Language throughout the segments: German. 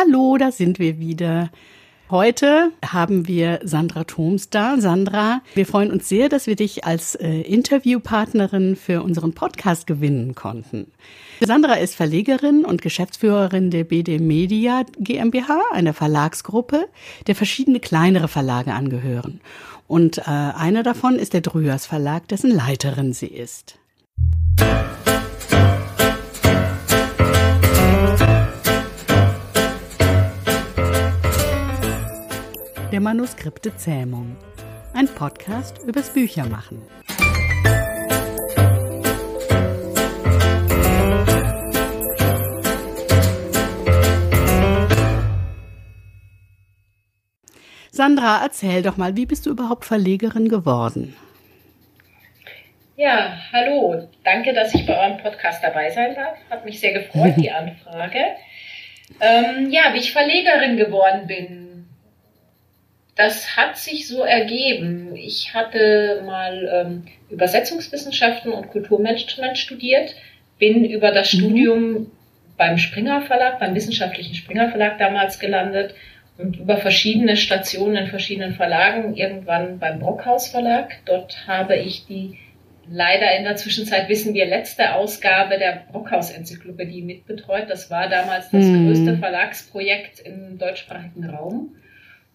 Hallo, da sind wir wieder. Heute haben wir Sandra Thoms da. Sandra, wir freuen uns sehr, dass wir dich als äh, Interviewpartnerin für unseren Podcast gewinnen konnten. Sandra ist Verlegerin und Geschäftsführerin der BD Media GmbH, einer Verlagsgruppe, der verschiedene kleinere Verlage angehören. Und äh, einer davon ist der Drüers Verlag, dessen Leiterin sie ist. Der Manuskripte Zähmung. Ein Podcast übers Büchermachen. Sandra, erzähl doch mal, wie bist du überhaupt Verlegerin geworden? Ja, hallo. Danke, dass ich bei eurem Podcast dabei sein darf. Hat mich sehr gefreut, die Anfrage. Ähm, ja, wie ich Verlegerin geworden bin, das hat sich so ergeben. Ich hatte mal ähm, Übersetzungswissenschaften und Kulturmanagement studiert, bin über das mhm. Studium beim Springer Verlag, beim wissenschaftlichen Springer Verlag damals gelandet und über verschiedene Stationen in verschiedenen Verlagen, irgendwann beim Brockhaus Verlag. Dort habe ich die leider in der Zwischenzeit wissen wir letzte Ausgabe der Brockhaus Enzyklopädie mitbetreut. Das war damals das mhm. größte Verlagsprojekt im deutschsprachigen Raum.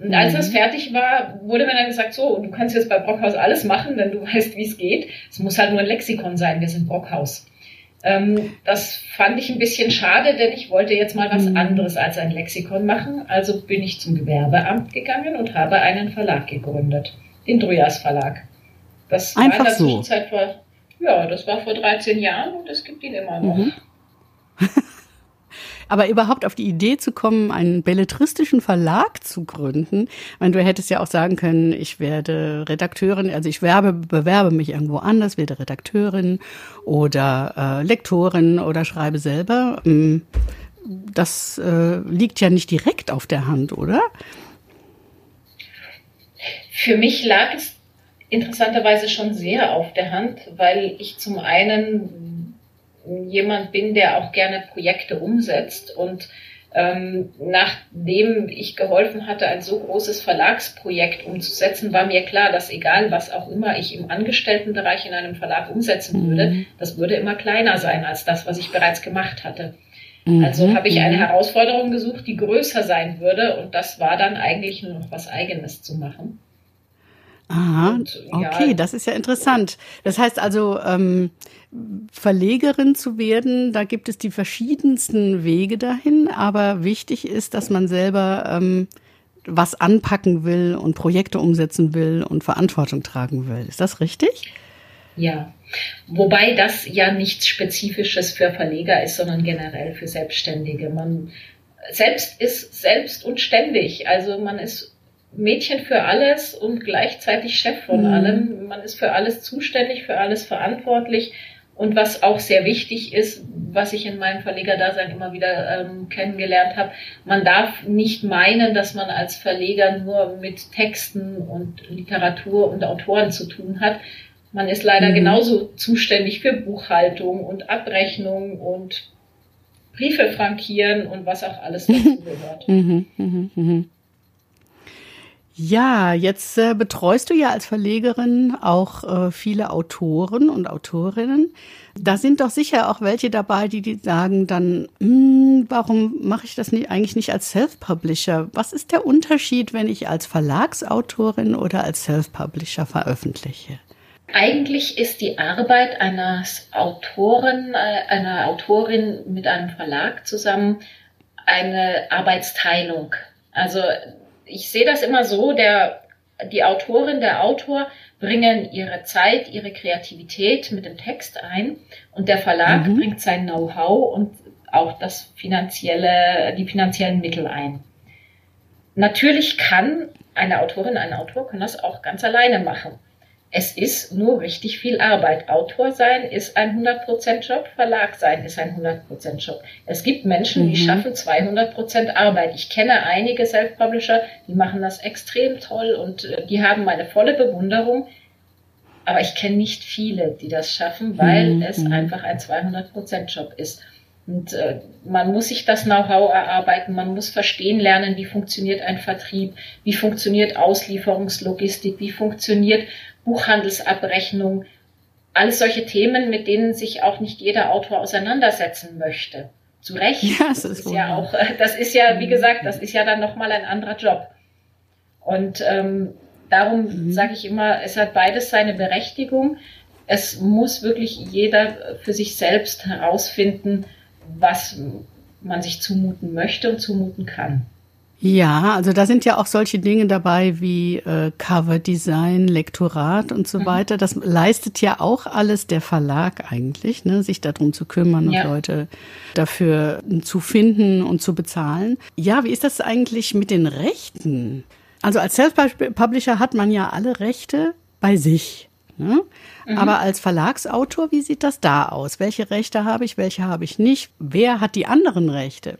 Und als das mhm. fertig war, wurde mir dann gesagt, so, du kannst jetzt bei Brockhaus alles machen, wenn du weißt, wie es geht. Es muss halt nur ein Lexikon sein, wir sind Brockhaus. Ähm, das fand ich ein bisschen schade, denn ich wollte jetzt mal was mhm. anderes als ein Lexikon machen. Also bin ich zum Gewerbeamt gegangen und habe einen Verlag gegründet, den Drüas Verlag. Das Einfach war in der so. Zwischenzeit vor, ja, das war vor 13 Jahren und es gibt ihn immer noch. Mhm. Aber überhaupt auf die Idee zu kommen, einen belletristischen Verlag zu gründen, meine, du hättest ja auch sagen können, ich werde Redakteurin, also ich werbe, bewerbe mich irgendwo anders, werde Redakteurin oder äh, Lektorin oder schreibe selber. Ähm, das äh, liegt ja nicht direkt auf der Hand, oder? Für mich lag es interessanterweise schon sehr auf der Hand, weil ich zum einen jemand bin, der auch gerne Projekte umsetzt und ähm, nachdem ich geholfen hatte, ein so großes Verlagsprojekt umzusetzen, war mir klar, dass egal was auch immer ich im Angestelltenbereich in einem Verlag umsetzen würde, mhm. das würde immer kleiner sein als das, was ich bereits gemacht hatte. Mhm. Also habe ich eine mhm. Herausforderung gesucht, die größer sein würde und das war dann eigentlich nur noch was eigenes zu machen. Aha, und, okay, ja, das ist ja interessant. Das heißt also, ähm, Verlegerin zu werden, da gibt es die verschiedensten Wege dahin, aber wichtig ist, dass man selber ähm, was anpacken will und Projekte umsetzen will und Verantwortung tragen will. Ist das richtig? Ja, wobei das ja nichts Spezifisches für Verleger ist, sondern generell für Selbstständige. Man selbst ist selbst und ständig. Also man ist Mädchen für alles und gleichzeitig Chef von mhm. allem. Man ist für alles zuständig, für alles verantwortlich. Und was auch sehr wichtig ist, was ich in meinem Verlegerdasein immer wieder ähm, kennengelernt habe, man darf nicht meinen, dass man als Verleger nur mit Texten und Literatur und Autoren zu tun hat. Man ist leider mhm. genauso zuständig für Buchhaltung und Abrechnung und Briefe frankieren und was auch alles dazu gehört. Mhm, mh, mh. Ja, jetzt äh, betreust du ja als Verlegerin auch äh, viele Autoren und Autorinnen. Da sind doch sicher auch welche dabei, die, die sagen dann, hm, warum mache ich das nicht, eigentlich nicht als Self-Publisher? Was ist der Unterschied, wenn ich als Verlagsautorin oder als Self-Publisher veröffentliche? Eigentlich ist die Arbeit eines Autoren, äh, einer Autorin mit einem Verlag zusammen eine Arbeitsteilung. Also ich sehe das immer so, der, die Autorin, der Autor bringen ihre Zeit, ihre Kreativität mit dem Text ein und der Verlag mhm. bringt sein Know-how und auch das finanzielle, die finanziellen Mittel ein. Natürlich kann eine Autorin, ein Autor kann das auch ganz alleine machen. Es ist nur richtig viel Arbeit. Autor sein ist ein 100% Job, Verlag sein ist ein 100% Job. Es gibt Menschen, die mhm. schaffen 200% Arbeit. Ich kenne einige Self-Publisher, die machen das extrem toll und äh, die haben meine volle Bewunderung. Aber ich kenne nicht viele, die das schaffen, weil mhm. es einfach ein 200% Job ist. Und äh, man muss sich das Know-how erarbeiten, man muss verstehen lernen, wie funktioniert ein Vertrieb, wie funktioniert Auslieferungslogistik, wie funktioniert Buchhandelsabrechnung, alles solche Themen, mit denen sich auch nicht jeder Autor auseinandersetzen möchte. Zu Recht. Ja, das, das ist, ja auch, das ist ja, wie gesagt, das ist ja dann nochmal ein anderer Job. Und ähm, darum mhm. sage ich immer, es hat beides seine Berechtigung. Es muss wirklich jeder für sich selbst herausfinden, was man sich zumuten möchte und zumuten kann. Ja, also da sind ja auch solche Dinge dabei wie äh, Coverdesign, Lektorat und so mhm. weiter. Das leistet ja auch alles der Verlag eigentlich, ne, sich darum zu kümmern ja. und Leute dafür zu finden und zu bezahlen. Ja, wie ist das eigentlich mit den Rechten? Also als Self-Publisher hat man ja alle Rechte bei sich. Ne? Mhm. Aber als Verlagsautor, wie sieht das da aus? Welche Rechte habe ich, welche habe ich nicht? Wer hat die anderen Rechte?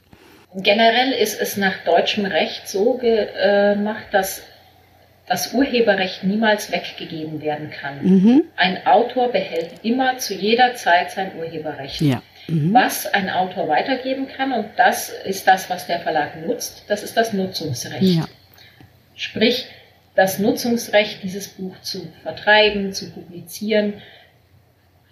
Generell ist es nach deutschem Recht so gemacht, dass das Urheberrecht niemals weggegeben werden kann. Mhm. Ein Autor behält immer zu jeder Zeit sein Urheberrecht. Ja. Mhm. Was ein Autor weitergeben kann, und das ist das, was der Verlag nutzt, das ist das Nutzungsrecht. Ja. Sprich, das Nutzungsrecht, dieses Buch zu vertreiben, zu publizieren.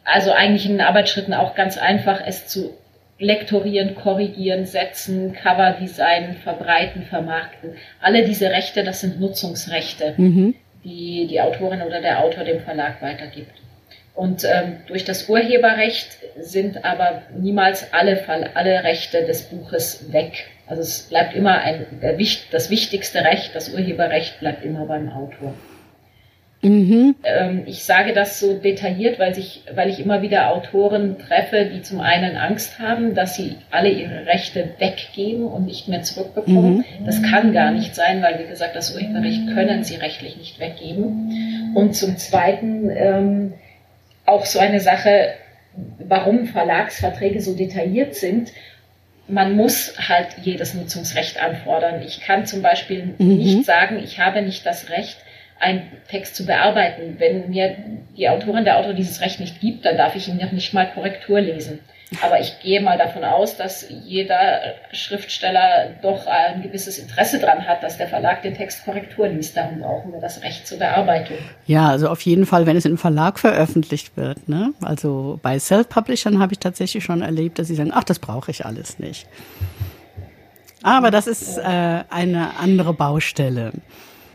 Also eigentlich in den Arbeitsschritten auch ganz einfach, es zu lektorieren, korrigieren, setzen, Coverdesign, verbreiten, vermarkten. Alle diese Rechte, das sind Nutzungsrechte, mhm. die die Autorin oder der Autor dem Verlag weitergibt. Und ähm, durch das Urheberrecht sind aber niemals alle, Fall, alle Rechte des Buches weg. Also es bleibt immer ein, das wichtigste Recht, das Urheberrecht bleibt immer beim Autor. Mhm. Ähm, ich sage das so detailliert, weil, sich, weil ich immer wieder Autoren treffe, die zum einen Angst haben, dass sie alle ihre Rechte weggeben und nicht mehr zurückbekommen. Mhm. Das kann gar nicht sein, weil, wie gesagt, das Urheberrecht können sie rechtlich nicht weggeben. Und zum Zweiten ähm, auch so eine Sache, warum Verlagsverträge so detailliert sind. Man muss halt jedes Nutzungsrecht anfordern. Ich kann zum Beispiel mhm. nicht sagen, ich habe nicht das Recht, einen Text zu bearbeiten. Wenn mir die Autorin, der Autor dieses Recht nicht gibt, dann darf ich ihn noch nicht mal Korrektur lesen. Aber ich gehe mal davon aus, dass jeder Schriftsteller doch ein gewisses Interesse daran hat, dass der Verlag den Text Korrektur liest. Darum brauchen wir das Recht zur Bearbeitung. Ja, also auf jeden Fall, wenn es im Verlag veröffentlicht wird. Ne? Also bei Self-Publishern habe ich tatsächlich schon erlebt, dass sie sagen, ach, das brauche ich alles nicht. Aber das ist äh, eine andere Baustelle.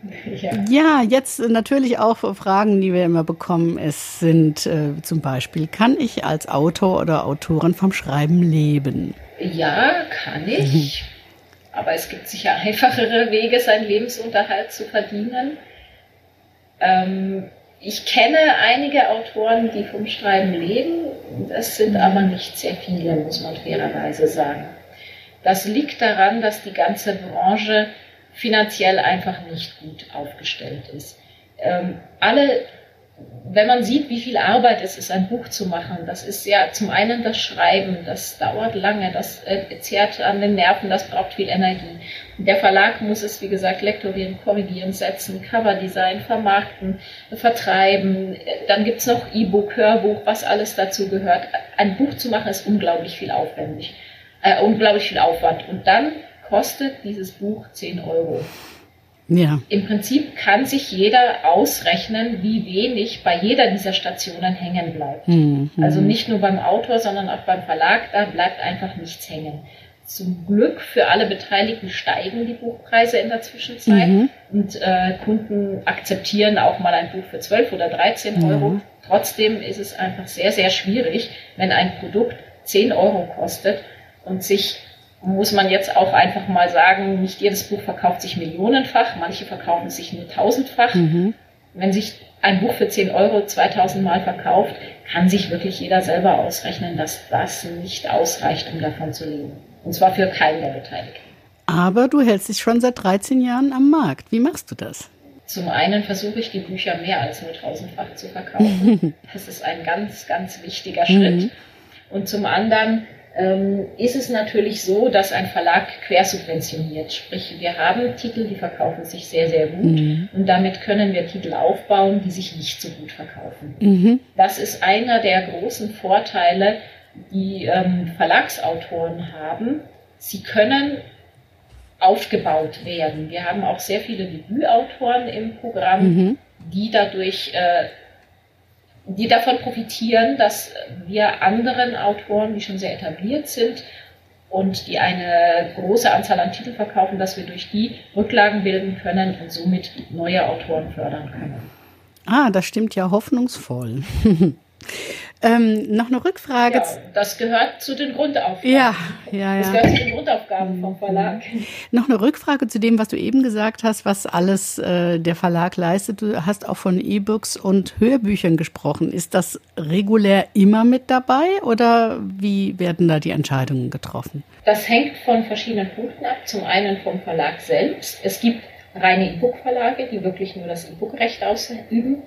Ja. ja, jetzt natürlich auch Fragen, die wir immer bekommen. Es sind äh, zum Beispiel, kann ich als Autor oder Autorin vom Schreiben leben? Ja, kann ich. Mhm. Aber es gibt sicher einfachere Wege, seinen Lebensunterhalt zu verdienen. Ähm, ich kenne einige Autoren, die vom Schreiben leben. Das sind aber nicht sehr viele, muss man fairerweise sagen. Das liegt daran, dass die ganze Branche finanziell einfach nicht gut aufgestellt ist. Ähm, alle, wenn man sieht, wie viel Arbeit es ist, ein Buch zu machen, das ist ja zum einen das Schreiben, das dauert lange, das äh, zehrt an den Nerven, das braucht viel Energie. Der Verlag muss es, wie gesagt, lektorieren, korrigieren, setzen, Coverdesign, vermarkten, vertreiben. Dann gibt's noch E-Book, Hörbuch, was alles dazu gehört. Ein Buch zu machen ist unglaublich viel aufwendig, äh, unglaublich viel Aufwand. Und dann kostet dieses Buch 10 Euro. Ja. Im Prinzip kann sich jeder ausrechnen, wie wenig bei jeder dieser Stationen hängen bleibt. Mhm. Also nicht nur beim Autor, sondern auch beim Verlag, da bleibt einfach nichts hängen. Zum Glück für alle Beteiligten steigen die Buchpreise in der Zwischenzeit mhm. und äh, Kunden akzeptieren auch mal ein Buch für 12 oder 13 mhm. Euro. Trotzdem ist es einfach sehr, sehr schwierig, wenn ein Produkt 10 Euro kostet und sich muss man jetzt auch einfach mal sagen, nicht jedes Buch verkauft sich millionenfach, manche verkaufen sich nur tausendfach. Mhm. Wenn sich ein Buch für 10 Euro 2000 Mal verkauft, kann sich wirklich jeder selber ausrechnen, dass das nicht ausreicht, um davon zu leben. Und zwar für keinen der Beteiligten. Aber du hältst dich schon seit 13 Jahren am Markt. Wie machst du das? Zum einen versuche ich die Bücher mehr als nur tausendfach zu verkaufen. Das ist ein ganz, ganz wichtiger Schritt. Mhm. Und zum anderen ähm, ist es natürlich so, dass ein Verlag quersubventioniert. Sprich, wir haben Titel, die verkaufen sich sehr, sehr gut mhm. und damit können wir Titel aufbauen, die sich nicht so gut verkaufen. Mhm. Das ist einer der großen Vorteile die ähm, Verlagsautoren haben, sie können aufgebaut werden. Wir haben auch sehr viele Debütautoren im Programm, mhm. die dadurch, äh, die davon profitieren, dass wir anderen Autoren, die schon sehr etabliert sind und die eine große Anzahl an Titeln verkaufen, dass wir durch die Rücklagen bilden können und somit neue Autoren fördern können. Ah, das stimmt ja hoffnungsvoll. Ähm, noch eine Rückfrage. Ja, das gehört zu den Grundaufgaben. Ja, ja, ja. Das gehört zu den Grundaufgaben vom Verlag. Noch eine Rückfrage zu dem, was du eben gesagt hast, was alles äh, der Verlag leistet. Du hast auch von E-Books und Hörbüchern gesprochen. Ist das regulär immer mit dabei oder wie werden da die Entscheidungen getroffen? Das hängt von verschiedenen Punkten ab. Zum einen vom Verlag selbst. Es gibt reine E-Book-Verlage, die wirklich nur das E-Book-Recht ausüben.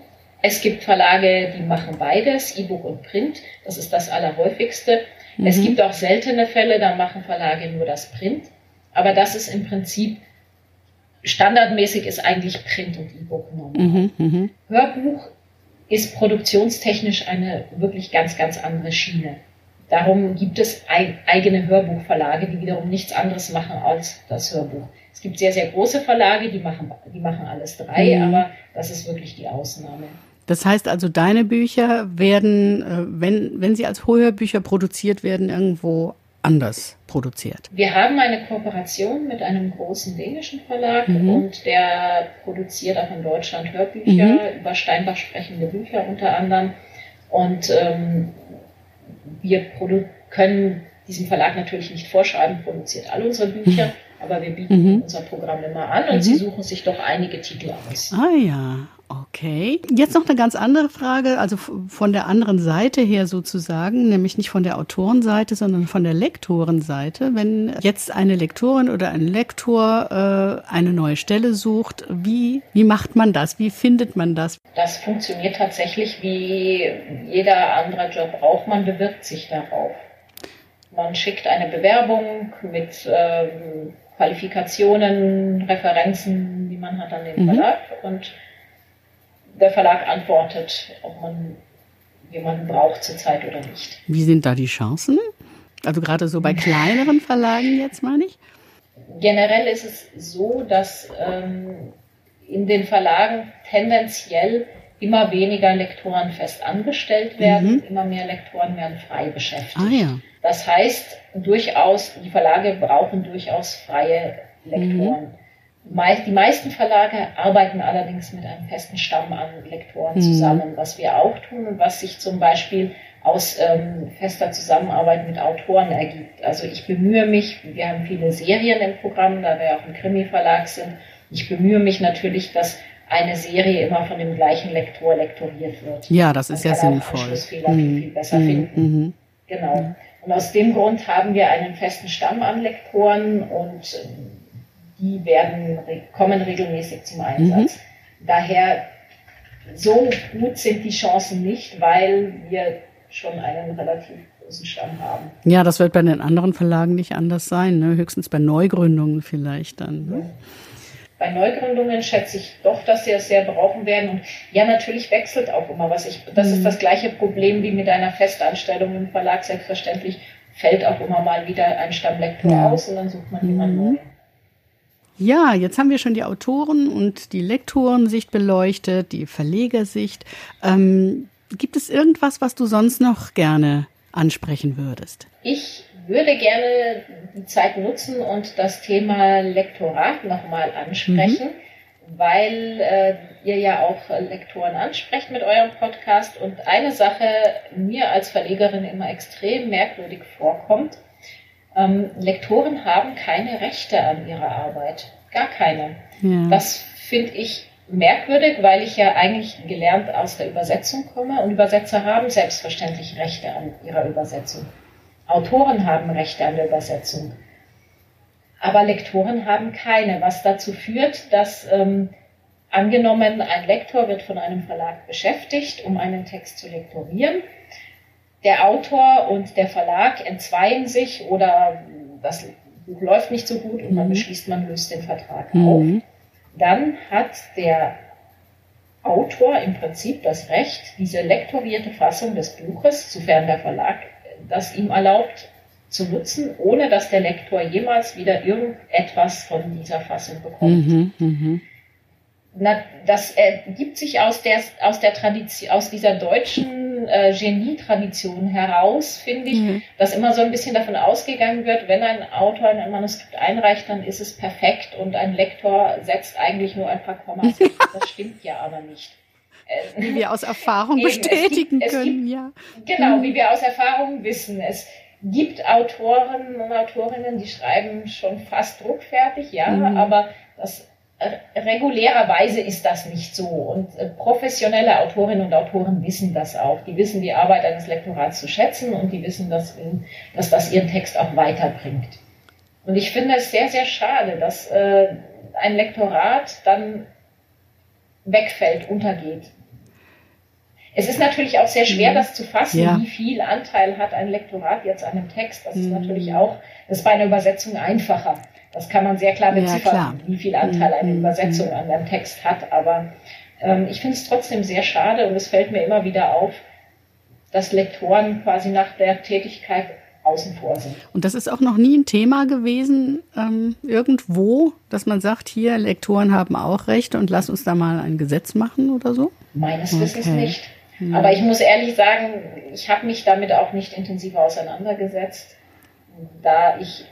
Es gibt Verlage, die machen beides, E-Book und Print. Das ist das Allerhäufigste. Mhm. Es gibt auch seltene Fälle, da machen Verlage nur das Print. Aber das ist im Prinzip standardmäßig ist eigentlich Print und E-Book normal. Mhm, mh. Hörbuch ist produktionstechnisch eine wirklich ganz, ganz andere Schiene. Darum gibt es eigene Hörbuchverlage, die wiederum nichts anderes machen als das Hörbuch. Es gibt sehr, sehr große Verlage, die machen, die machen alles drei, mhm. aber das ist wirklich die Ausnahme. Das heißt also, deine Bücher werden, äh, wenn, wenn sie als Hörbücher produziert werden, irgendwo anders produziert. Wir haben eine Kooperation mit einem großen dänischen Verlag mhm. und der produziert auch in Deutschland Hörbücher mhm. über Steinbach sprechende Bücher unter anderem. Und ähm, wir können diesem Verlag natürlich nicht vorschreiben, produziert alle unsere Bücher, mhm. Aber wir bieten mhm. unser Programm immer an und sie mhm. suchen sich doch einige Titel aus. Ah ja, Okay. Jetzt noch eine ganz andere Frage, also von der anderen Seite her sozusagen, nämlich nicht von der Autorenseite, sondern von der Lektorenseite. Wenn jetzt eine Lektorin oder ein Lektor äh, eine neue Stelle sucht, wie, wie macht man das? Wie findet man das? Das funktioniert tatsächlich wie jeder andere Job auch. Man bewirbt sich darauf. Man schickt eine Bewerbung mit ähm, Qualifikationen, Referenzen, die man hat an den mhm. Verlag und der Verlag antwortet, ob man jemanden braucht zurzeit oder nicht. Wie sind da die Chancen? Also gerade so bei kleineren Verlagen jetzt meine ich? Generell ist es so, dass ähm, in den Verlagen tendenziell immer weniger Lektoren fest angeist werden, mhm. immer mehr Lektoren werden frei beschäftigt. Ah, ja. Das heißt, durchaus, die Verlage brauchen durchaus freie Lektoren. Mhm. Die meisten Verlage arbeiten allerdings mit einem festen Stamm an Lektoren mhm. zusammen, was wir auch tun und was sich zum Beispiel aus ähm, fester Zusammenarbeit mit Autoren ergibt. Also ich bemühe mich, wir haben viele Serien im Programm, da wir auch ein Krimi-Verlag sind. Ich bemühe mich natürlich, dass eine Serie immer von dem gleichen Lektor lektoriert wird. Ja, das ist Man ja sinnvoll. Anschlussfehler mhm. viel, viel besser mhm. finden. Mhm. Genau. Und aus dem Grund haben wir einen festen Stamm an Lektoren und ähm, die werden, kommen regelmäßig zum Einsatz. Mhm. Daher so gut sind die Chancen nicht, weil wir schon einen relativ großen Stamm haben. Ja, das wird bei den anderen Verlagen nicht anders sein, ne? höchstens bei Neugründungen vielleicht dann. Ne? Bei Neugründungen schätze ich doch, dass sie es sehr brauchen werden. Und ja, natürlich wechselt auch immer was. Ich, das mhm. ist das gleiche Problem wie mit einer Festanstellung im Verlag. Selbstverständlich fällt auch immer mal wieder ein Stammlektor ja. aus und dann sucht man jemanden mhm. neu. Ja, jetzt haben wir schon die Autoren und die Lektorensicht beleuchtet, die Verlegersicht. Ähm, gibt es irgendwas, was du sonst noch gerne ansprechen würdest? Ich würde gerne die Zeit nutzen und das Thema Lektorat nochmal ansprechen, mhm. weil äh, ihr ja auch Lektoren ansprecht mit eurem Podcast. Und eine Sache mir als Verlegerin immer extrem merkwürdig vorkommt, ähm, Lektoren haben keine Rechte an ihrer Arbeit. Gar keine. Ja. Das finde ich merkwürdig, weil ich ja eigentlich gelernt aus der Übersetzung komme und Übersetzer haben selbstverständlich Rechte an ihrer Übersetzung. Autoren haben Rechte an der Übersetzung. Aber Lektoren haben keine, was dazu führt, dass ähm, angenommen ein Lektor wird von einem Verlag beschäftigt, um einen Text zu lektorieren der Autor und der Verlag entzweien sich oder das Buch läuft nicht so gut und man mhm. beschließt, man löst den Vertrag mhm. auf, dann hat der Autor im Prinzip das Recht, diese lektorierte Fassung des Buches, sofern der Verlag das ihm erlaubt zu nutzen, ohne dass der Lektor jemals wieder irgendetwas von dieser Fassung bekommt. Mhm, mh. Na, das ergibt sich aus der, aus der Tradition, aus dieser deutschen äh, Genie-Tradition heraus, finde ich, mhm. dass immer so ein bisschen davon ausgegangen wird, wenn ein Autor ein Manuskript einreicht, dann ist es perfekt und ein Lektor setzt eigentlich nur ein paar Kommas. das stimmt ja aber nicht. Äh, wie wir aus Erfahrung Eben, bestätigen gibt, können, gibt, ja. Genau, wie wir aus Erfahrung wissen. Es gibt Autoren und Autorinnen, die schreiben schon fast druckfertig, ja, mhm. aber das regulärerweise ist das nicht so. Und äh, professionelle Autorinnen und Autoren wissen das auch. Die wissen die Arbeit eines Lektorats zu schätzen und die wissen, dass, dass das ihren Text auch weiterbringt. Und ich finde es sehr, sehr schade, dass äh, ein Lektorat dann wegfällt, untergeht. Es ist natürlich auch sehr schwer, mhm. das zu fassen, ja. wie viel Anteil hat ein Lektorat jetzt an einem Text. Das ist mhm. natürlich auch, das ist bei einer Übersetzung einfacher. Das kann man sehr klar beziffern, ja, wie viel Anteil eine mhm. Übersetzung an einem Text hat. Aber ähm, ich finde es trotzdem sehr schade und es fällt mir immer wieder auf, dass Lektoren quasi nach der Tätigkeit außen vor sind. Und das ist auch noch nie ein Thema gewesen ähm, irgendwo, dass man sagt, hier, Lektoren haben auch Rechte und lass uns da mal ein Gesetz machen oder so? Meines okay. Wissens nicht. Hm. Aber ich muss ehrlich sagen, ich habe mich damit auch nicht intensiver auseinandergesetzt, da ich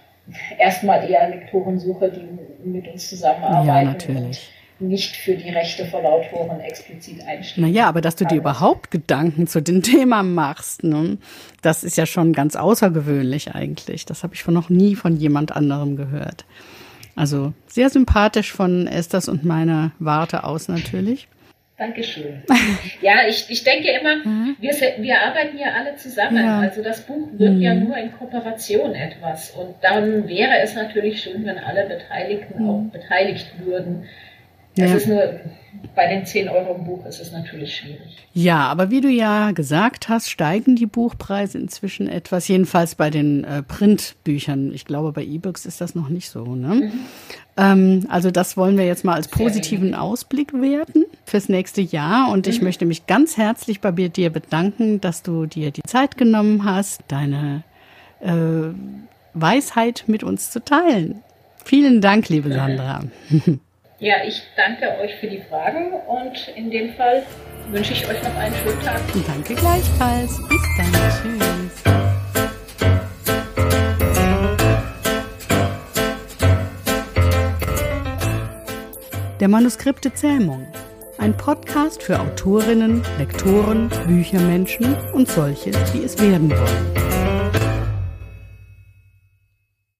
erstmal eher Lektoren suche, die mit uns zusammenarbeiten. Ja, natürlich nicht für die Rechte von Autoren explizit einstehen. Naja, aber dass du dir überhaupt Gedanken zu dem Thema machst, ne, das ist ja schon ganz außergewöhnlich eigentlich. Das habe ich von noch nie von jemand anderem gehört. Also sehr sympathisch von Esthers und meiner Warte aus natürlich. Dankeschön. Ja, ich, ich denke immer, mhm. wir, wir arbeiten ja alle zusammen. Ja. Also das Buch wird mhm. ja nur in Kooperation etwas. Und dann wäre es natürlich schön, wenn alle Beteiligten mhm. auch beteiligt würden. Das ja. ist nur, bei den 10 Euro im Buch ist es natürlich schwierig. Ja, aber wie du ja gesagt hast, steigen die Buchpreise inzwischen etwas, jedenfalls bei den äh, Printbüchern. Ich glaube, bei E-Books ist das noch nicht so. Ne? Mhm. Ähm, also das wollen wir jetzt mal als positiven Ausblick werten fürs nächste Jahr. Und ich mhm. möchte mich ganz herzlich bei dir bedanken, dass du dir die Zeit genommen hast, deine äh, Weisheit mit uns zu teilen. Vielen Dank, liebe Sandra. Ja, ich danke euch für die Fragen und in dem Fall wünsche ich euch noch einen schönen Tag. Danke gleichfalls. Bis dann. Tschüss. Der Manuskripte Zähmung. Ein Podcast für Autorinnen, Lektoren, Büchermenschen und solche, die es werden wollen.